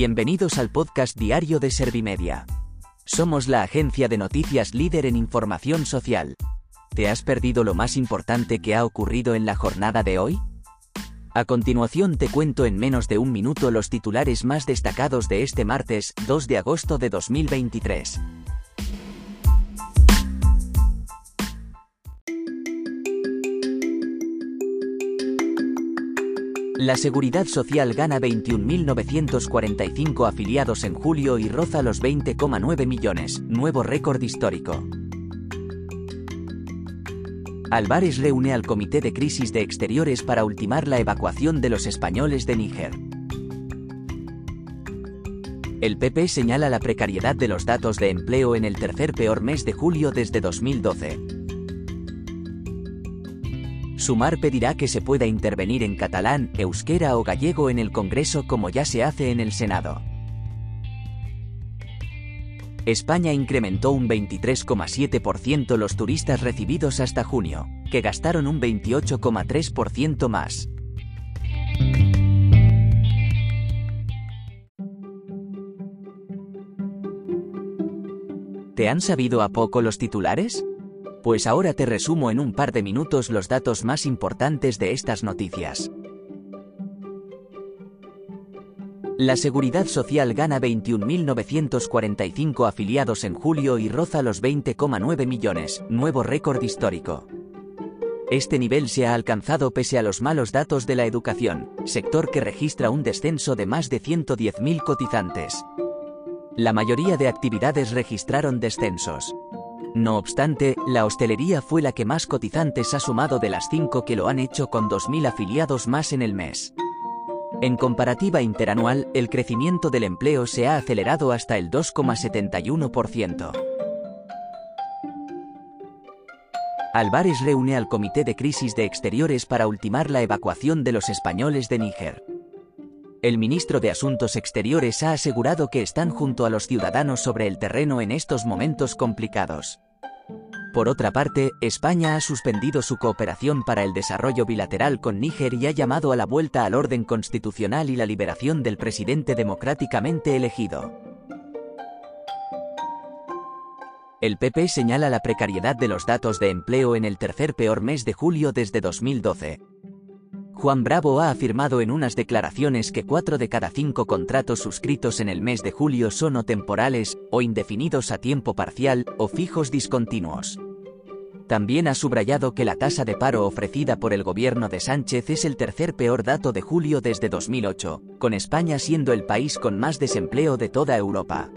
Bienvenidos al podcast diario de Servimedia. Somos la agencia de noticias líder en información social. ¿Te has perdido lo más importante que ha ocurrido en la jornada de hoy? A continuación te cuento en menos de un minuto los titulares más destacados de este martes 2 de agosto de 2023. La Seguridad Social gana 21.945 afiliados en julio y roza los 20,9 millones, nuevo récord histórico. Álvarez reúne al Comité de Crisis de Exteriores para ultimar la evacuación de los españoles de Níger. El PP señala la precariedad de los datos de empleo en el tercer peor mes de julio desde 2012. Sumar pedirá que se pueda intervenir en catalán, euskera o gallego en el Congreso como ya se hace en el Senado. España incrementó un 23,7% los turistas recibidos hasta junio, que gastaron un 28,3% más. ¿Te han sabido a poco los titulares? Pues ahora te resumo en un par de minutos los datos más importantes de estas noticias. La Seguridad Social gana 21.945 afiliados en julio y roza los 20,9 millones, nuevo récord histórico. Este nivel se ha alcanzado pese a los malos datos de la educación, sector que registra un descenso de más de 110.000 cotizantes. La mayoría de actividades registraron descensos. No obstante, la hostelería fue la que más cotizantes ha sumado de las cinco que lo han hecho con 2.000 afiliados más en el mes. En comparativa interanual, el crecimiento del empleo se ha acelerado hasta el 2,71%. Álvarez reúne al Comité de Crisis de Exteriores para ultimar la evacuación de los españoles de Níger. El ministro de Asuntos Exteriores ha asegurado que están junto a los ciudadanos sobre el terreno en estos momentos complicados. Por otra parte, España ha suspendido su cooperación para el desarrollo bilateral con Níger y ha llamado a la vuelta al orden constitucional y la liberación del presidente democráticamente elegido. El PP señala la precariedad de los datos de empleo en el tercer peor mes de julio desde 2012. Juan Bravo ha afirmado en unas declaraciones que cuatro de cada cinco contratos suscritos en el mes de julio son o temporales, o indefinidos a tiempo parcial, o fijos discontinuos. También ha subrayado que la tasa de paro ofrecida por el gobierno de Sánchez es el tercer peor dato de julio desde 2008, con España siendo el país con más desempleo de toda Europa.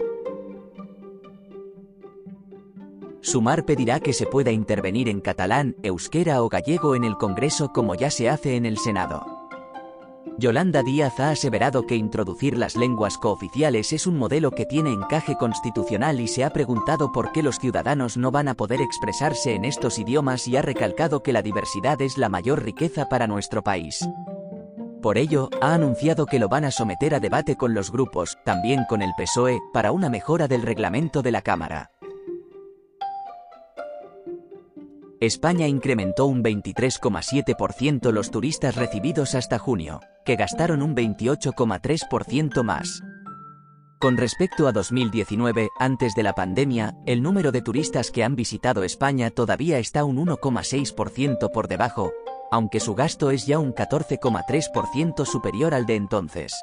Sumar pedirá que se pueda intervenir en catalán, euskera o gallego en el Congreso como ya se hace en el Senado. Yolanda Díaz ha aseverado que introducir las lenguas cooficiales es un modelo que tiene encaje constitucional y se ha preguntado por qué los ciudadanos no van a poder expresarse en estos idiomas y ha recalcado que la diversidad es la mayor riqueza para nuestro país. Por ello, ha anunciado que lo van a someter a debate con los grupos, también con el PSOE, para una mejora del reglamento de la Cámara. España incrementó un 23,7% los turistas recibidos hasta junio, que gastaron un 28,3% más. Con respecto a 2019, antes de la pandemia, el número de turistas que han visitado España todavía está un 1,6% por debajo, aunque su gasto es ya un 14,3% superior al de entonces.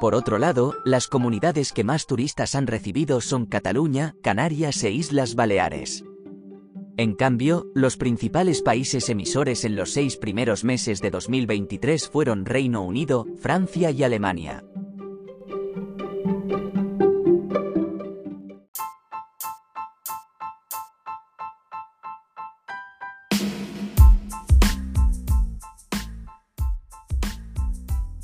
Por otro lado, las comunidades que más turistas han recibido son Cataluña, Canarias e Islas Baleares. En cambio, los principales países emisores en los seis primeros meses de 2023 fueron Reino Unido, Francia y Alemania.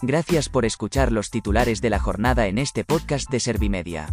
Gracias por escuchar los titulares de la jornada en este podcast de Servimedia.